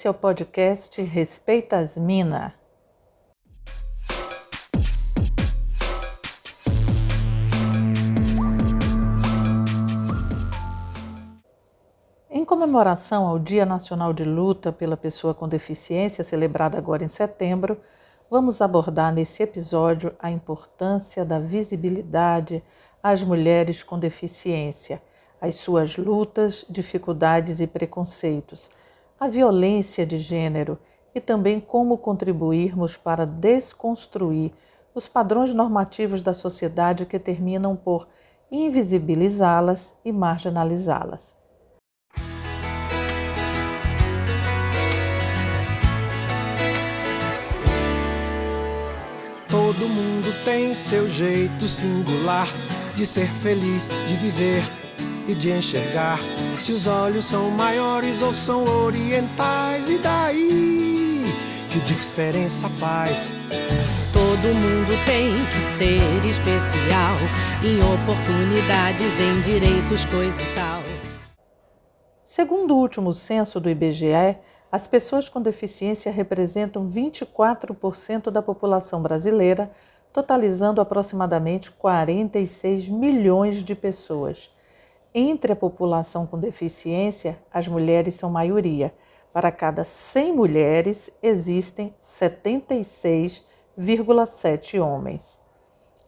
Esse é o podcast Respeita as Mina. Em comemoração ao Dia Nacional de Luta pela Pessoa com Deficiência, celebrado agora em setembro, vamos abordar nesse episódio a importância da visibilidade às mulheres com deficiência, as suas lutas, dificuldades e preconceitos, a violência de gênero e também como contribuirmos para desconstruir os padrões normativos da sociedade que terminam por invisibilizá-las e marginalizá-las. Todo mundo tem seu jeito singular de ser feliz, de viver e de enxergar. Se os olhos são maiores ou são orientais, e daí? Que diferença faz? Todo mundo tem que ser especial em oportunidades, em direitos, coisa e tal. Segundo o último censo do IBGE, as pessoas com deficiência representam 24% da população brasileira, totalizando aproximadamente 46 milhões de pessoas. Entre a população com deficiência, as mulheres são maioria. Para cada 100 mulheres, existem 76,7 homens.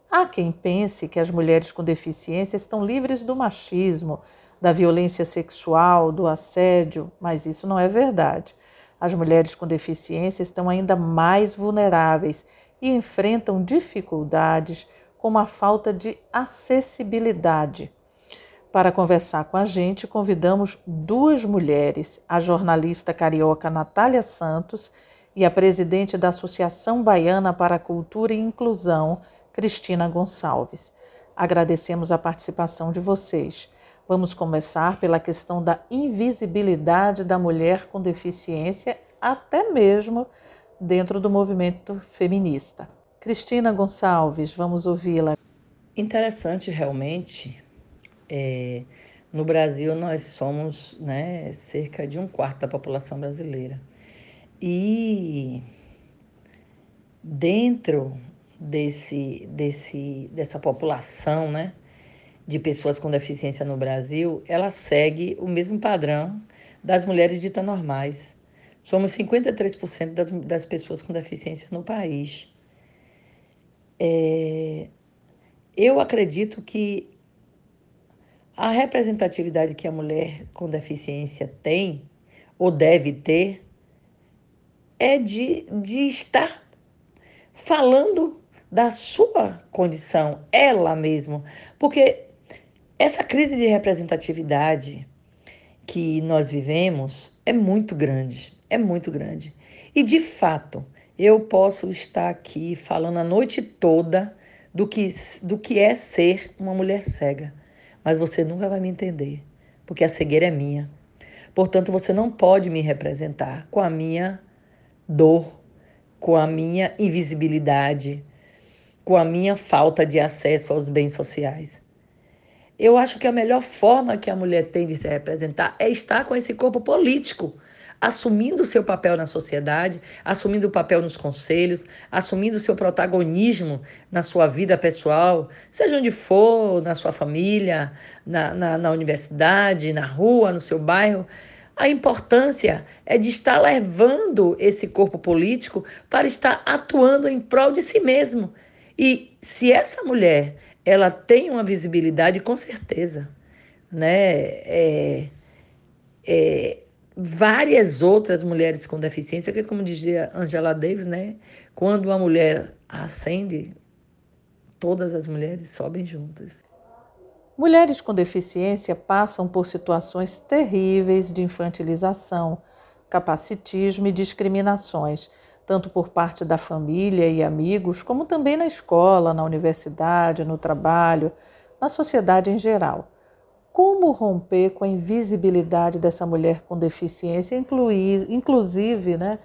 Há quem pense que as mulheres com deficiência estão livres do machismo, da violência sexual, do assédio, mas isso não é verdade. As mulheres com deficiência estão ainda mais vulneráveis e enfrentam dificuldades como a falta de acessibilidade. Para conversar com a gente, convidamos duas mulheres, a jornalista carioca Natália Santos e a presidente da Associação Baiana para a Cultura e Inclusão, Cristina Gonçalves. Agradecemos a participação de vocês. Vamos começar pela questão da invisibilidade da mulher com deficiência, até mesmo dentro do movimento feminista. Cristina Gonçalves, vamos ouvi-la. Interessante realmente. É, no Brasil, nós somos né, cerca de um quarto da população brasileira. E dentro desse, desse, dessa população, né, de pessoas com deficiência no Brasil, ela segue o mesmo padrão das mulheres ditas normais. Somos 53% das, das pessoas com deficiência no país. É, eu acredito que a representatividade que a mulher com deficiência tem, ou deve ter, é de, de estar falando da sua condição, ela mesma. Porque essa crise de representatividade que nós vivemos é muito grande, é muito grande. E de fato, eu posso estar aqui falando a noite toda do que, do que é ser uma mulher cega, mas você nunca vai me entender, porque a cegueira é minha. Portanto, você não pode me representar com a minha dor, com a minha invisibilidade, com a minha falta de acesso aos bens sociais. Eu acho que a melhor forma que a mulher tem de se representar é estar com esse corpo político, assumindo o seu papel na sociedade, assumindo o papel nos conselhos, assumindo o seu protagonismo na sua vida pessoal, seja onde for, na sua família, na, na, na universidade, na rua, no seu bairro. A importância é de estar levando esse corpo político para estar atuando em prol de si mesmo. E se essa mulher ela tem uma visibilidade com certeza, né? É, é, várias outras mulheres com deficiência, que como dizia Angela Davis, né? Quando uma mulher ascende, todas as mulheres sobem juntas. Mulheres com deficiência passam por situações terríveis de infantilização, capacitismo e discriminações tanto por parte da família e amigos, como também na escola, na universidade, no trabalho, na sociedade em geral. Como romper com a invisibilidade dessa mulher com deficiência, incluir, inclusive né,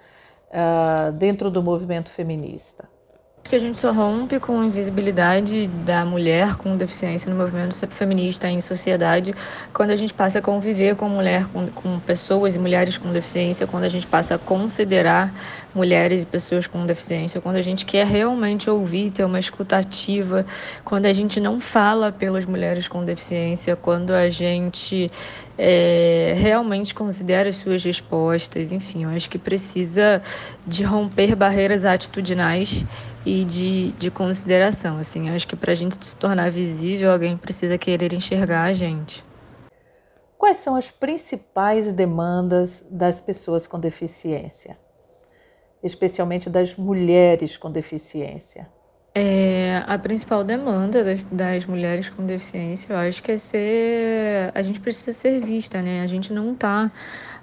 uh, dentro do movimento feminista? Que a gente só rompe com a invisibilidade da mulher com deficiência no movimento feminista em sociedade quando a gente passa a conviver com mulher, com, com pessoas e mulheres com deficiência, quando a gente passa a considerar mulheres e pessoas com deficiência, quando a gente quer realmente ouvir, ter uma escutativa, quando a gente não fala pelas mulheres com deficiência, quando a gente é, realmente considera as suas respostas, enfim, eu acho que precisa de romper barreiras atitudinais e de, de consideração. Assim, acho que para a gente se tornar visível, alguém precisa querer enxergar a gente. Quais são as principais demandas das pessoas com deficiência, especialmente das mulheres com deficiência? É, a principal demanda das, das, mulheres com deficiência, eu acho que é ser. A gente precisa ser vista, né? A gente não está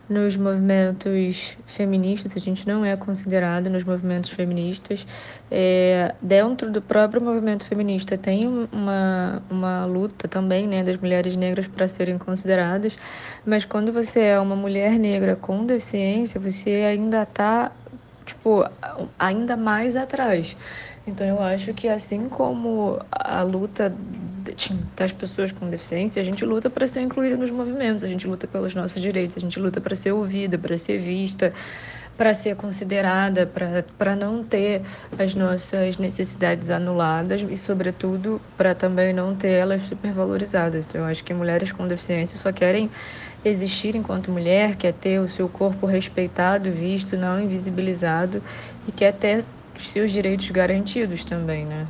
nos movimentos feministas, a gente não é considerado nos movimentos feministas. É, dentro do próprio movimento feminista tem uma, uma luta também né, das mulheres negras para serem consideradas, mas quando você é uma mulher negra com deficiência, você ainda está tipo, ainda mais atrás. Então eu acho que assim como a luta das pessoas com deficiência, a gente luta para ser incluída nos movimentos, a gente luta pelos nossos direitos, a gente luta para ser ouvida, para ser vista, para ser considerada, para não ter as nossas necessidades anuladas e, sobretudo, para também não ter elas supervalorizadas. Então, eu acho que mulheres com deficiência só querem existir enquanto mulher, quer ter o seu corpo respeitado, visto, não invisibilizado e quer ter seus direitos garantidos também, né?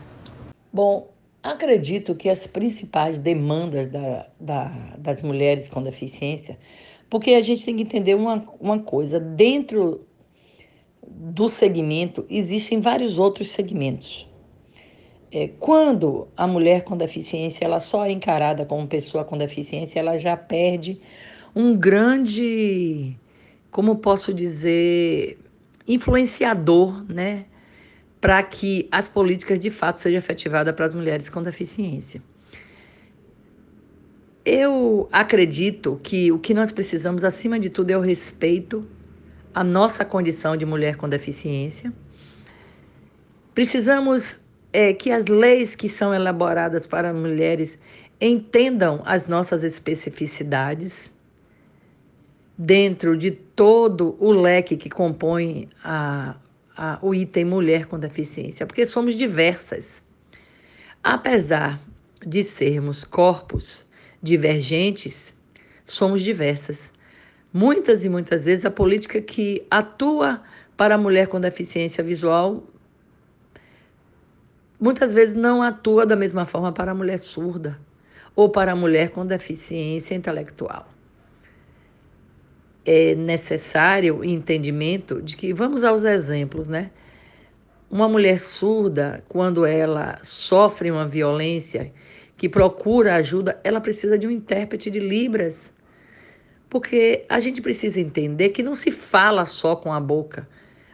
Bom, acredito que as principais demandas da, da, das mulheres com deficiência, porque a gente tem que entender uma, uma coisa, dentro do segmento existem vários outros segmentos. É, quando a mulher com deficiência ela só é encarada como pessoa com deficiência, ela já perde um grande, como posso dizer, influenciador, né? Para que as políticas de fato sejam efetivadas para as mulheres com deficiência. Eu acredito que o que nós precisamos, acima de tudo, é o respeito à nossa condição de mulher com deficiência. Precisamos é, que as leis que são elaboradas para mulheres entendam as nossas especificidades dentro de todo o leque que compõe a, a, o item mulher com deficiência, porque somos diversas. Apesar de sermos corpos divergentes, somos diversas. Muitas e muitas vezes a política que atua para a mulher com deficiência visual muitas vezes não atua da mesma forma para a mulher surda ou para a mulher com deficiência intelectual é necessário o entendimento de que, vamos aos exemplos, né? Uma mulher surda, quando ela sofre uma violência, que procura ajuda, ela precisa de um intérprete de Libras. Porque a gente precisa entender que não se fala só com a boca,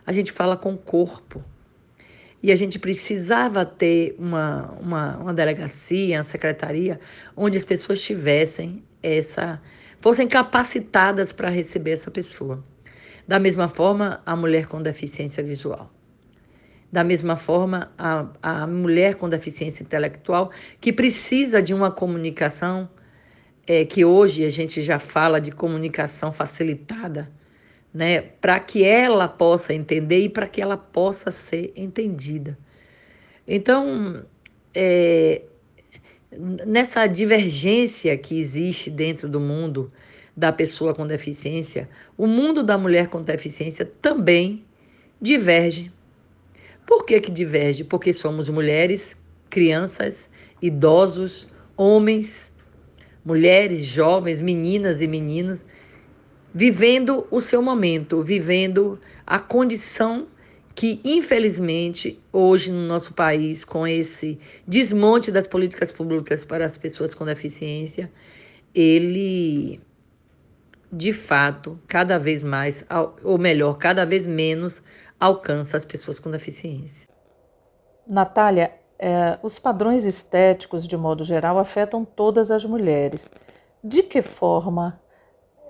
a gente fala com o corpo. E a gente precisava ter uma, uma, uma delegacia, uma secretaria, onde as pessoas tivessem essa fossem capacitadas para receber essa pessoa. Da mesma forma, a mulher com deficiência visual. Da mesma forma, a, a mulher com deficiência intelectual, que precisa de uma comunicação, é, que hoje a gente já fala de comunicação facilitada, né, para que ela possa entender e para que ela possa ser entendida. Então, é, nessa divergência que existe dentro do mundo da pessoa com deficiência, o mundo da mulher com deficiência também diverge. Por que, que diverge? Porque somos mulheres, crianças, idosos, homens, mulheres, jovens, meninas e meninos, vivendo o seu momento, vivendo a condição que, infelizmente, hoje no nosso país, com esse desmonte das políticas públicas para as pessoas com deficiência, ele, de fato, cada vez mais, ou melhor, cada vez menos, alcança as pessoas com deficiência. Natália, é, os padrões estéticos, de modo geral, afetam todas as mulheres. De que forma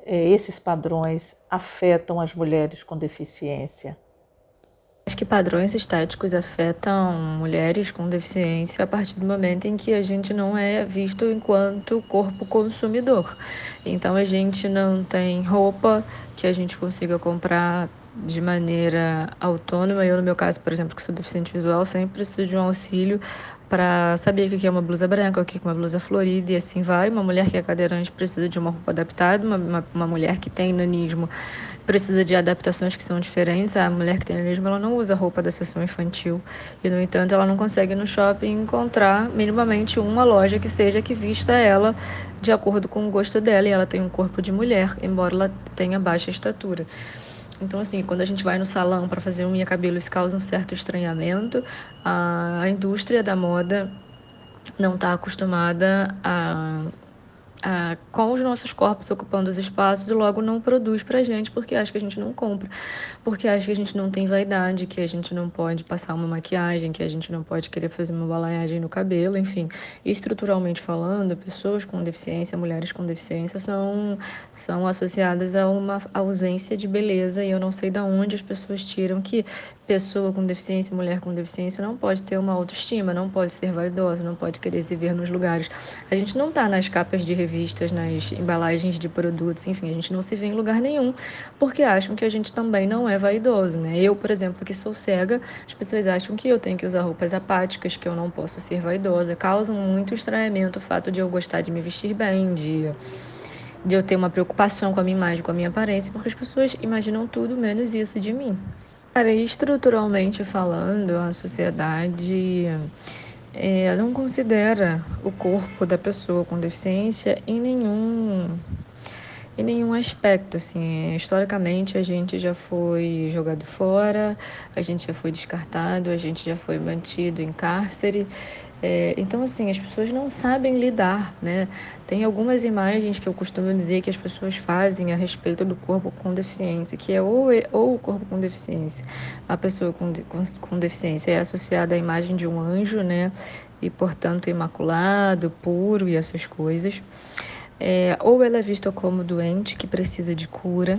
é, esses padrões afetam as mulheres com deficiência? Acho que padrões estéticos afetam mulheres com deficiência a partir do momento em que a gente não é visto enquanto corpo consumidor. Então a gente não tem roupa que a gente consiga comprar de maneira autônoma. Eu, no meu caso, por exemplo, que sou deficiente visual, sempre preciso de um auxílio para saber o que é uma blusa branca, o que é uma blusa florida e assim vai. Uma mulher que é cadeirante precisa de uma roupa adaptada, uma, uma, uma mulher que tem nanismo precisa de adaptações que são diferentes. A mulher que tem nanismo ela não usa roupa da sessão infantil e, no entanto, ela não consegue no shopping encontrar minimamente uma loja que seja que vista ela de acordo com o gosto dela e ela tem um corpo de mulher, embora ela tenha baixa estatura. Então, assim, quando a gente vai no salão para fazer unha e cabelo, isso causa um certo estranhamento. A indústria da moda não está acostumada a ah, com os nossos corpos ocupando os espaços e logo não produz pra gente porque acha que a gente não compra, porque acha que a gente não tem vaidade, que a gente não pode passar uma maquiagem, que a gente não pode querer fazer uma balaiagem no cabelo, enfim. estruturalmente falando, pessoas com deficiência, mulheres com deficiência são, são associadas a uma ausência de beleza e eu não sei de onde as pessoas tiram que pessoa com deficiência, mulher com deficiência não pode ter uma autoestima, não pode ser vaidosa, não pode querer se ver nos lugares. A gente não está nas capas de revistas, nas embalagens de produtos, enfim, a gente não se vê em lugar nenhum, porque acham que a gente também não é vaidoso, né? Eu, por exemplo, que sou cega, as pessoas acham que eu tenho que usar roupas apáticas, que eu não posso ser vaidosa, causam muito estranhamento o fato de eu gostar de me vestir bem, de de eu ter uma preocupação com a minha imagem, com a minha aparência, porque as pessoas imaginam tudo menos isso de mim. Cara, estruturalmente falando, a sociedade é, não considera o corpo da pessoa com deficiência em nenhum em nenhum aspecto, assim, historicamente a gente já foi jogado fora, a gente já foi descartado, a gente já foi mantido em cárcere é, então, assim, as pessoas não sabem lidar, né? Tem algumas imagens que eu costumo dizer que as pessoas fazem a respeito do corpo com deficiência, que é ou, ou o corpo com deficiência, a pessoa com, com, com deficiência é associada à imagem de um anjo, né? E, portanto, imaculado, puro e essas coisas. É, ou ela é vista como doente que precisa de cura,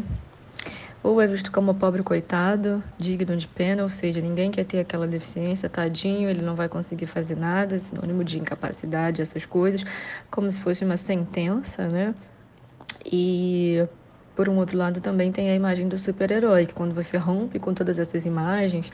ou é visto como pobre coitado, digno de pena, ou seja, ninguém quer ter aquela deficiência, tadinho, ele não vai conseguir fazer nada, sinônimo de incapacidade, essas coisas, como se fosse uma sentença, né? E por um outro lado também tem a imagem do super-herói, que quando você rompe com todas essas imagens,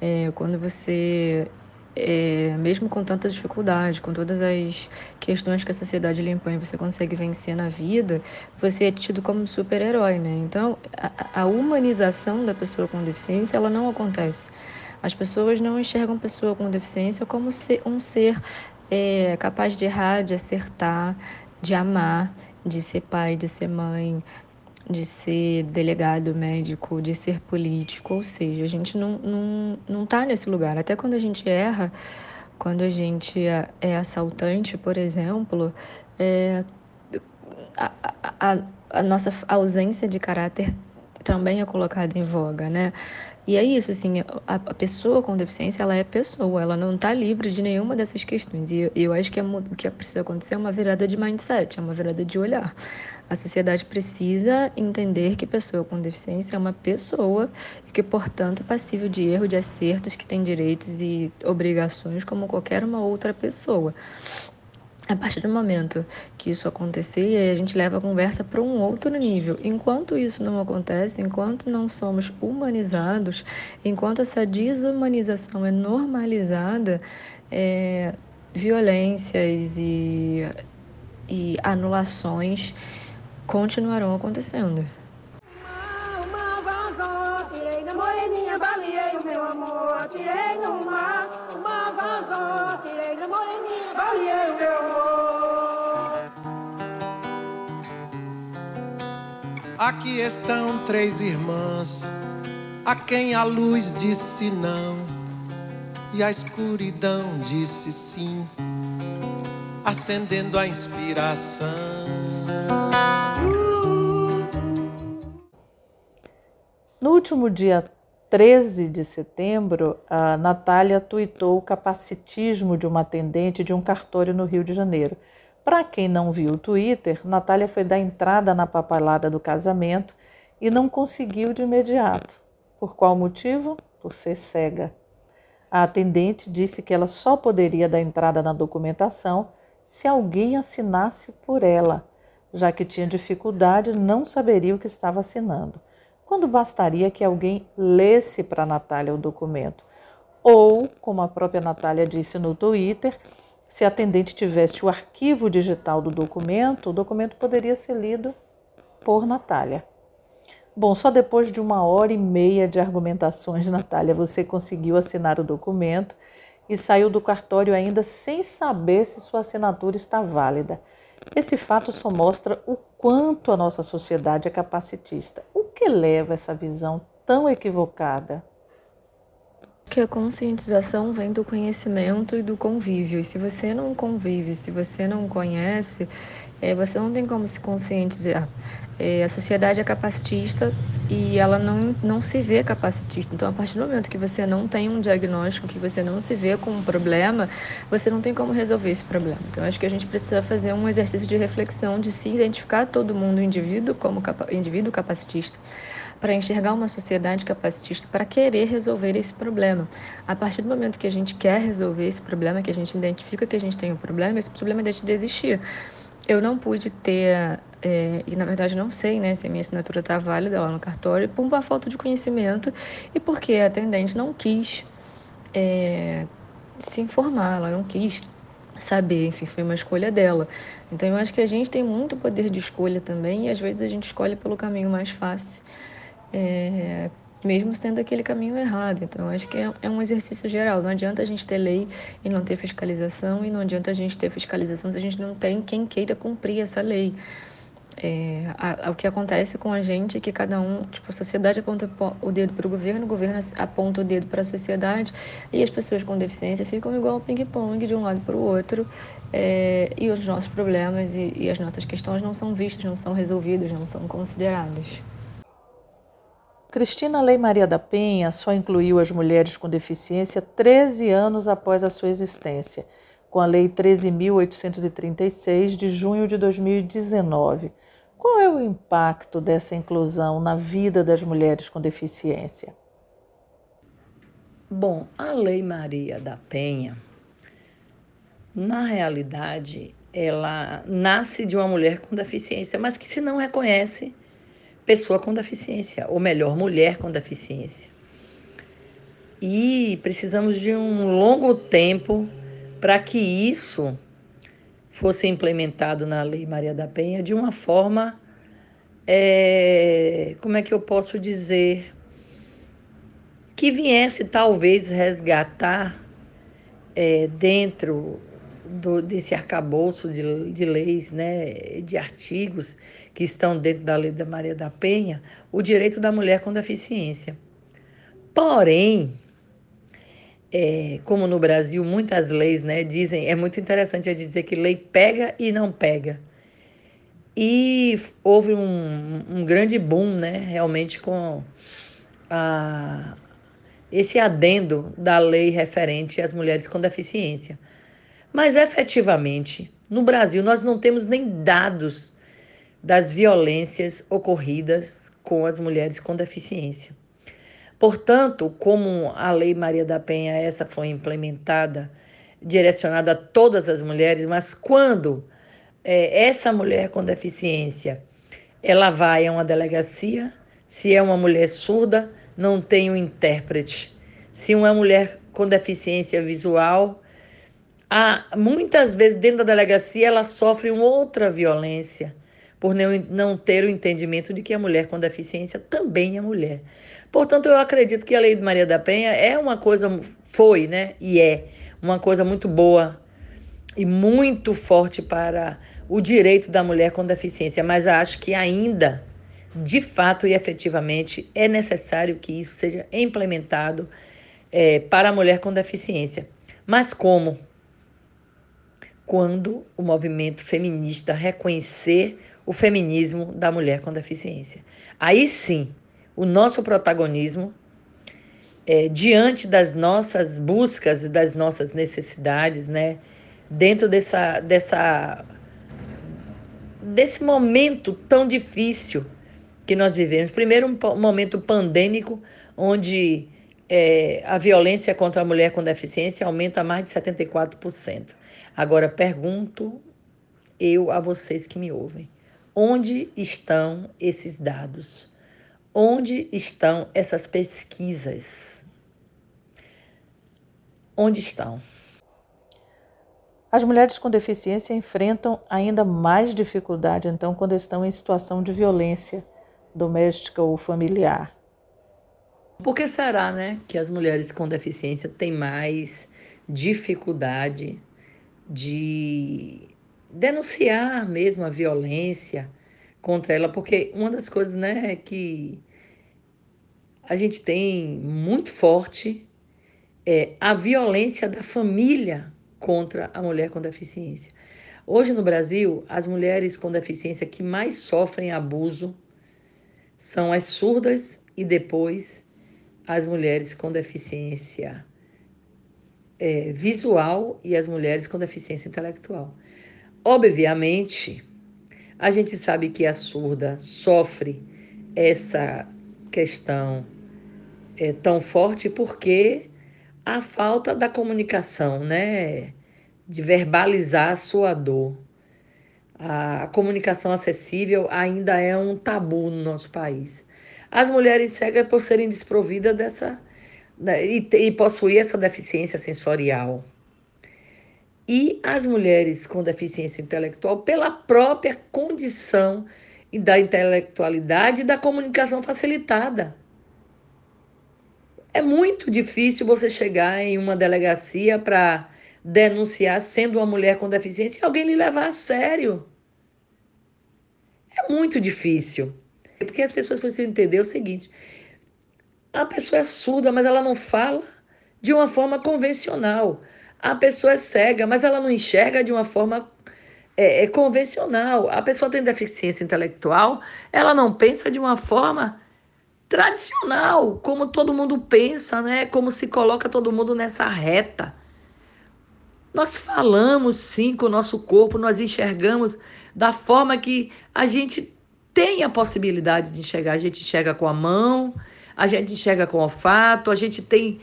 é, quando você é, mesmo com tanta dificuldade, com todas as questões que a sociedade lhe impõe, você consegue vencer na vida, você é tido como super-herói, né? Então, a, a, humanização da pessoa com deficiência, ela não acontece. As pessoas não enxergam pessoa com deficiência como ser, um ser é, capaz de errar, de acertar, de amar, de ser pai, de ser mãe, de ser delegado médico, de ser político, ou seja, a gente não, não, não tá nesse lugar. Até quando a gente erra, quando a gente é, é assaltante, por exemplo, é, a, a, a nossa ausência de caráter também é colocada em voga, né? E é isso, assim, a, a pessoa com deficiência, ela é pessoa, ela não está livre de nenhuma dessas questões. E eu acho que é, o que precisa acontecer é uma virada de mindset, é uma virada de olhar. A sociedade precisa entender que pessoa com deficiência é uma pessoa e que, portanto, é passível de erro, de acertos, que tem direitos e obrigações como qualquer uma outra pessoa. A partir do momento que isso acontecer, a gente leva a conversa para um outro nível. Enquanto isso não acontece, enquanto não somos humanizados, enquanto essa desumanização é normalizada, é, violências e, e anulações continuarão acontecendo. Aqui estão três irmãs, a quem a luz disse não e a escuridão disse sim, acendendo a inspiração. No último dia 13 de setembro, a Natália tuitou o capacitismo de uma atendente de um cartório no Rio de Janeiro. Para quem não viu o Twitter, Natália foi dar entrada na papelada do casamento e não conseguiu de imediato. Por qual motivo? Por ser cega. A atendente disse que ela só poderia dar entrada na documentação se alguém assinasse por ela, já que tinha dificuldade, não saberia o que estava assinando. Quando bastaria que alguém lesse para Natália o documento. Ou, como a própria Natália disse no Twitter, se a atendente tivesse o arquivo digital do documento, o documento poderia ser lido por Natália. Bom, só depois de uma hora e meia de argumentações, Natália, você conseguiu assinar o documento e saiu do cartório ainda sem saber se sua assinatura está válida. Esse fato só mostra o quanto a nossa sociedade é capacitista. O que leva essa visão tão equivocada? Que a conscientização vem do conhecimento e do convívio. E se você não convive, se você não conhece, é, você não tem como se conscientizar. É, a sociedade é capacitista e ela não, não se vê capacitista. Então, a partir do momento que você não tem um diagnóstico, que você não se vê com um problema, você não tem como resolver esse problema. Então, acho que a gente precisa fazer um exercício de reflexão, de se identificar todo mundo, indivíduo como capa indivíduo capacitista para enxergar uma sociedade capacitista para querer resolver esse problema. A partir do momento que a gente quer resolver esse problema, que a gente identifica que a gente tem um problema, esse problema deixa de existir. Eu não pude ter, é, e na verdade não sei né, se a minha assinatura está válida lá no cartório, por uma falta de conhecimento e porque a atendente não quis é, se informar, ela não quis saber, enfim, foi uma escolha dela. Então eu acho que a gente tem muito poder de escolha também e às vezes a gente escolhe pelo caminho mais fácil é, mesmo sendo aquele caminho errado. Então, acho que é, é, um exercício geral. Não adianta a gente ter lei e não ter fiscalização, e não adianta a gente ter fiscalização se a gente não tem quem queira cumprir essa lei. É, a, a, o que acontece com a gente é que cada um, tipo, a sociedade aponta o dedo para o governo, o governo aponta o dedo para a sociedade e as pessoas com deficiência ficam igual ao ping-pong de um lado para o outro é, e os nossos problemas e, e as nossas questões não são vistas, não são resolvidas, não são consideradas. Cristina Lei Maria da Penha só incluiu as mulheres com deficiência 13 anos após a sua existência, com a Lei 13.836 de junho de 2019. Qual é o impacto dessa inclusão na vida das mulheres com deficiência? Bom, a Lei Maria da Penha, na realidade, ela nasce de uma mulher com deficiência, mas que se não reconhece pessoa com deficiência, ou melhor, mulher com deficiência. E precisamos de um longo tempo para que isso fosse implementado na Lei Maria da Penha de uma forma, é, como é que eu posso dizer, que viesse talvez resgatar é, dentro do, desse arcabouço de, de leis, né, de artigos que estão dentro da lei da Maria da Penha, o direito da mulher com deficiência. Porém, é, como no Brasil muitas leis né, dizem, é muito interessante é dizer que lei pega e não pega. E houve um, um grande boom, né, realmente, com a, esse adendo da lei referente às mulheres com deficiência. Mas efetivamente, no Brasil, nós não temos nem dados das violências ocorridas com as mulheres com deficiência. Portanto, como a Lei Maria da Penha essa foi implementada, direcionada a todas as mulheres, mas quando é, essa mulher com deficiência ela vai a uma delegacia, se é uma mulher surda, não tem um intérprete. Se uma mulher com deficiência visual, ah, muitas vezes dentro da delegacia ela sofre uma outra violência por não, ter o entendimento de que a mulher com deficiência também é mulher. Portanto, eu acredito que a Lei de Maria da Penha é uma coisa, foi, né? E é uma coisa muito boa e muito forte para o direito da mulher com deficiência, mas acho que ainda, de fato e efetivamente, é necessário que isso seja implementado é, para a mulher com deficiência. Mas como? quando o movimento feminista reconhecer o feminismo da mulher com deficiência. Aí sim, o nosso protagonismo é, diante das nossas buscas e das nossas necessidades, né, dentro dessa, dessa, desse momento tão difícil que nós vivemos. Primeiro, um momento pandêmico, onde é, a violência contra a mulher com deficiência aumenta mais de 74%. Agora, pergunto eu a vocês que me ouvem: onde estão esses dados? Onde estão essas pesquisas? Onde estão? As mulheres com deficiência enfrentam ainda mais dificuldade, então, quando estão em situação de violência doméstica ou familiar. Por que será, né, que as mulheres com deficiência têm mais dificuldade de denunciar mesmo a violência contra ela? Porque uma das coisas, né, que a gente tem muito forte é a violência da família contra a mulher com deficiência. Hoje no Brasil, as mulheres com deficiência que mais sofrem abuso são as surdas e depois as mulheres com deficiência é, visual e as mulheres com deficiência intelectual. Obviamente, a gente sabe que a surda sofre essa questão é, tão forte porque a falta da comunicação, né? De verbalizar a sua dor. A comunicação acessível ainda é um tabu no nosso país. As mulheres cegas, por serem desprovidas dessa. Né, e, e possuir essa deficiência sensorial. E as mulheres com deficiência intelectual, pela própria condição da intelectualidade e da comunicação facilitada. É muito difícil você chegar em uma delegacia para denunciar sendo uma mulher com deficiência e alguém lhe levar a sério. É muito difícil. Porque as pessoas precisam entender o seguinte: a pessoa é surda, mas ela não fala de uma forma convencional. A pessoa é cega, mas ela não enxerga de uma forma é, é convencional. A pessoa tem deficiência intelectual, ela não pensa de uma forma tradicional, como todo mundo pensa, né? Como se coloca todo mundo nessa reta. Nós falamos sim com o nosso corpo, nós enxergamos da forma que a gente tem a possibilidade de enxergar. A gente enxerga com a mão, a gente enxerga com o olfato, a gente tem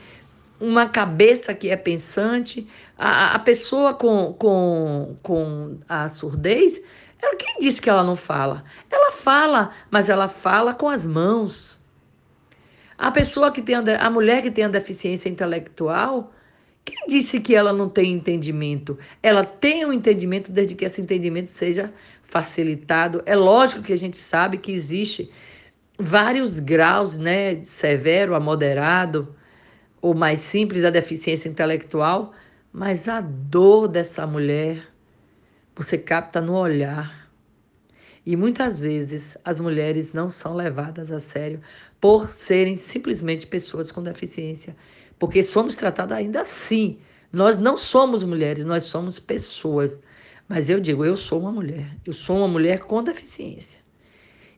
uma cabeça que é pensante. A, a pessoa com, com, com a surdez, ela, quem disse que ela não fala? Ela fala, mas ela fala com as mãos. A pessoa que tem a, a mulher que tem a deficiência intelectual, quem disse que ela não tem entendimento? Ela tem um entendimento desde que esse entendimento seja facilitado. É lógico que a gente sabe que existe vários graus, né, de severo a moderado ou mais simples da deficiência intelectual, mas a dor dessa mulher você capta no olhar. E muitas vezes as mulheres não são levadas a sério por serem simplesmente pessoas com deficiência, porque somos tratadas ainda assim. Nós não somos mulheres, nós somos pessoas. Mas eu digo, eu sou uma mulher, eu sou uma mulher com deficiência.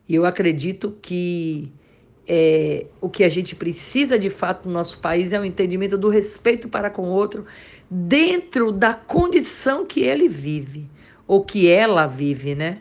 E eu acredito que é, o que a gente precisa de fato no nosso país é o entendimento do respeito para com o outro dentro da condição que ele vive, ou que ela vive, né?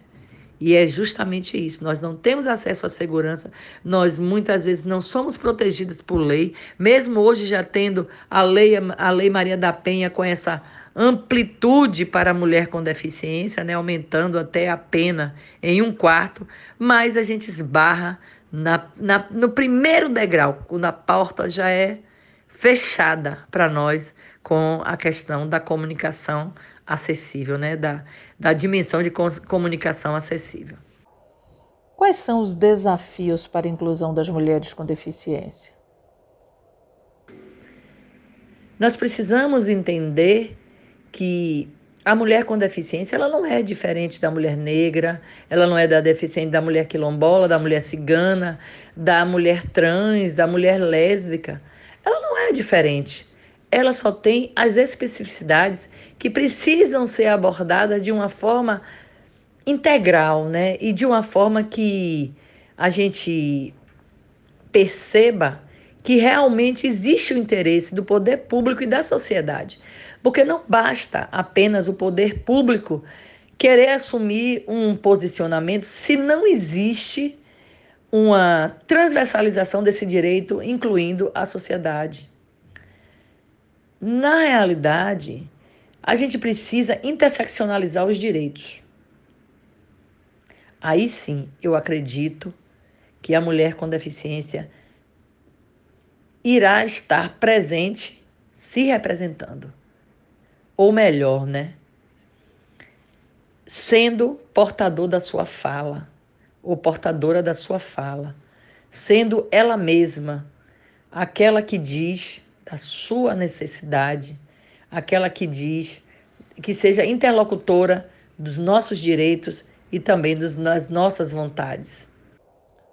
E é justamente isso. Nós não temos acesso à segurança, nós muitas vezes não somos protegidos por lei, mesmo hoje já tendo a lei, a lei Maria da Penha com essa amplitude para a mulher com deficiência, né, aumentando até a pena em um quarto, mas a gente esbarra na, na, no primeiro degrau, quando a porta já é fechada para nós com a questão da comunicação acessível, né? da, da dimensão de comunicação acessível. Quais são os desafios para a inclusão das mulheres com deficiência? Nós precisamos entender que a mulher com deficiência ela não é diferente da mulher negra, ela não é da deficiente da mulher quilombola, da mulher cigana, da mulher trans, da mulher lésbica. Ela não é diferente ela só tem as especificidades que precisam ser abordadas de uma forma integral, né? E de uma forma que a gente perceba que realmente existe o interesse do poder público e da sociedade. Porque não basta apenas o poder público querer assumir um posicionamento se não existe uma transversalização desse direito, incluindo a sociedade. Na realidade, a gente precisa interseccionalizar os direitos. Aí sim, eu acredito que a mulher com deficiência irá estar presente, se representando. Ou melhor, né? Sendo portador da sua fala, ou portadora da sua fala, sendo ela mesma aquela que diz da sua necessidade, aquela que diz que seja interlocutora dos nossos direitos e também das nossas vontades.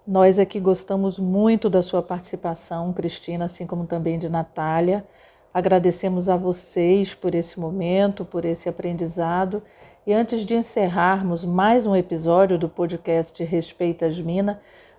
Nós aqui gostamos muito da sua participação, Cristina, assim como também de Natália. Agradecemos a vocês por esse momento, por esse aprendizado. E antes de encerrarmos mais um episódio do podcast Respeita as Minas,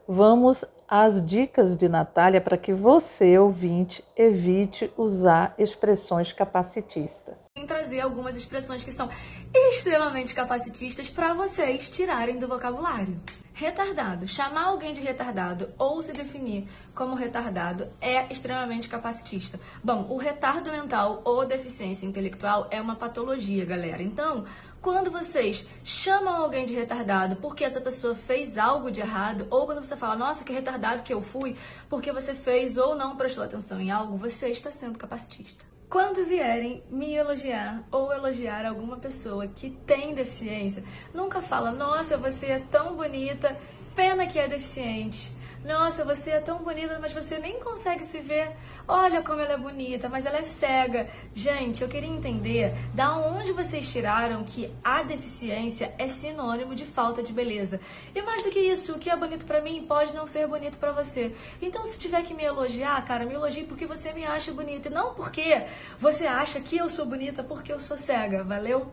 vamos às dicas de Natália para que você, ouvinte, evite usar expressões capacitistas. Vou trazer algumas expressões que são extremamente capacitistas para vocês tirarem do vocabulário. Retardado. Chamar alguém de retardado ou se definir como retardado é extremamente capacitista. Bom, o retardo mental ou deficiência intelectual é uma patologia, galera. Então, quando vocês chamam alguém de retardado porque essa pessoa fez algo de errado, ou quando você fala, nossa, que retardado que eu fui, porque você fez ou não prestou atenção em algo, você está sendo capacitista. Quando vierem me elogiar ou elogiar alguma pessoa que tem deficiência, nunca fala, nossa, você é tão bonita, pena que é deficiente. Nossa, você é tão bonita, mas você nem consegue se ver. Olha como ela é bonita, mas ela é cega. Gente, eu queria entender da onde vocês tiraram que a deficiência é sinônimo de falta de beleza. E mais do que isso, o que é bonito para mim pode não ser bonito para você. Então, se tiver que me elogiar, cara, me elogie porque você me acha bonita e não porque você acha que eu sou bonita porque eu sou cega. Valeu?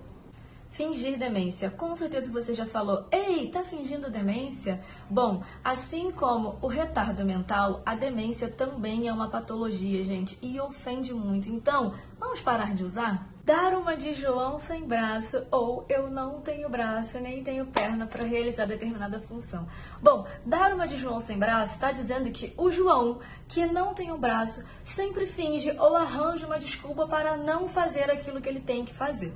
Fingir demência. Com certeza você já falou, ei, tá fingindo demência? Bom, assim como o retardo mental, a demência também é uma patologia, gente, e ofende muito. Então, vamos parar de usar? Dar uma de João sem braço ou eu não tenho braço nem tenho perna para realizar determinada função. Bom, dar uma de João sem braço está dizendo que o João, que não tem o braço, sempre finge ou arranja uma desculpa para não fazer aquilo que ele tem que fazer.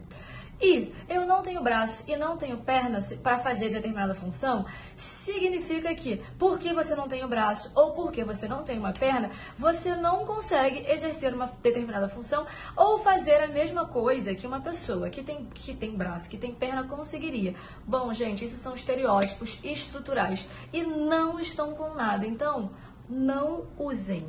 E eu não tenho braço e não tenho pernas para fazer determinada função, significa que porque você não tem o braço ou porque você não tem uma perna, você não consegue exercer uma determinada função ou fazer a mesma coisa que uma pessoa que tem, que tem braço, que tem perna conseguiria. Bom, gente, isso são estereótipos estruturais e não estão com nada. Então, não usem.